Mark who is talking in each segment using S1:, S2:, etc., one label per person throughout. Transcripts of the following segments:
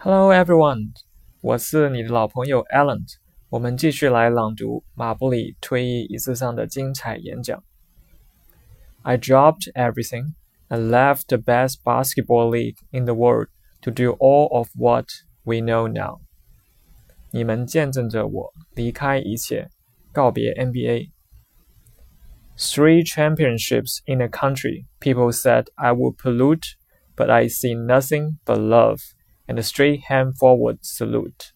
S1: Hello everyone，我是你的老朋友 Alan。我们继续来朗读马布里退役仪式上的精彩演讲。I dropped everything and left the best basketball league in the world to do all of what we know now。你们见证着我离开一切，告别 NBA。Three championships in a country, people said I would pollute, but I see nothing but love and a straight hand forward salute.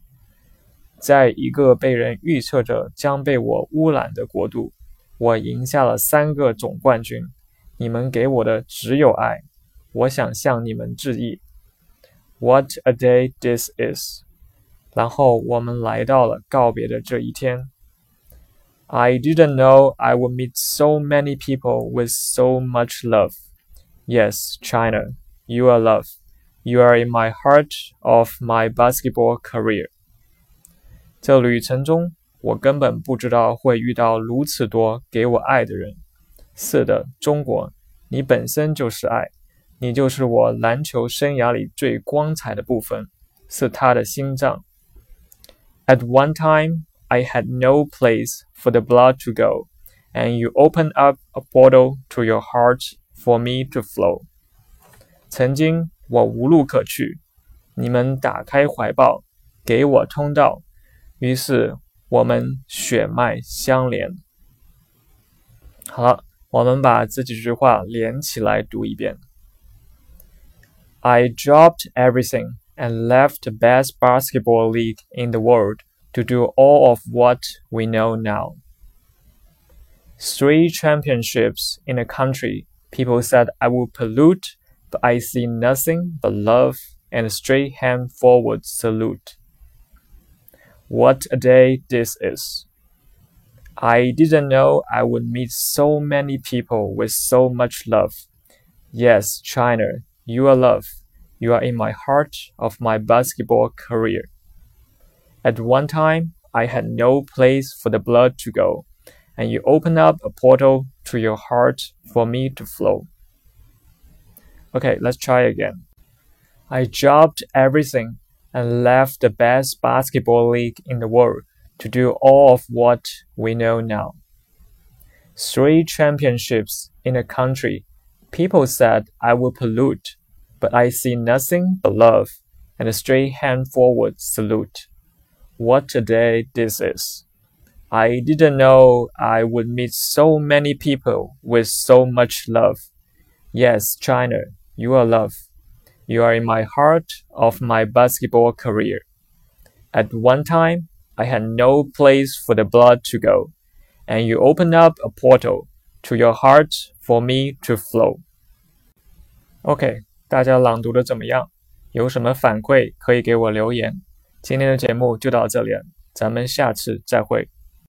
S1: 在一个被人预测着将被我污染的国度，我赢下了三个总冠军。你们给我的只有爱，我想向你们致意。What a day this is！然后我们来到了告别的这一天。I didn't know I would meet so many people with so much love. Yes, China, you are love. You are in my heart of my basketball career. 这旅程中，我根本不知道会遇到如此多给我爱的人。是的，中国，你本身就是爱，你就是我篮球生涯里最光彩的部分，是他的心脏。At one time, I had no place for the blood to go, and you opened up a portal to your heart for me to flow. 曾经 我无路可去，你们打开怀抱，给我通道。于是我们血脉相连。好了，我们把这几句话连起来读一遍。I dropped everything and left the best basketball league in the world to do all of what we know now. Three championships in a country, people said I would pollute, but I see nothing but love and a straight hand forward salute. What a day this is! I didn't know I would meet so many people with so much love. Yes, China, you are love. You are in my heart of my basketball career. At one time, I had no place for the blood to go, and you opened up a portal to your heart for me to flow. Okay, let's try again. I dropped everything and left the best basketball league in the world to do all of what we know now. Three championships in a country, people said I would pollute, but I see nothing but love and a straight hand forward salute. What a day this is! I didn't know I would meet so many people with so much love. Yes, China, you are love. You are in my heart of my basketball career. At one time, I had no place for the blood to go, and you opened up a portal to your heart for me to flow. OK，大家朗读的怎么样？有什么反馈可以给我留言。今天的节目就到这里了，咱们下次再会。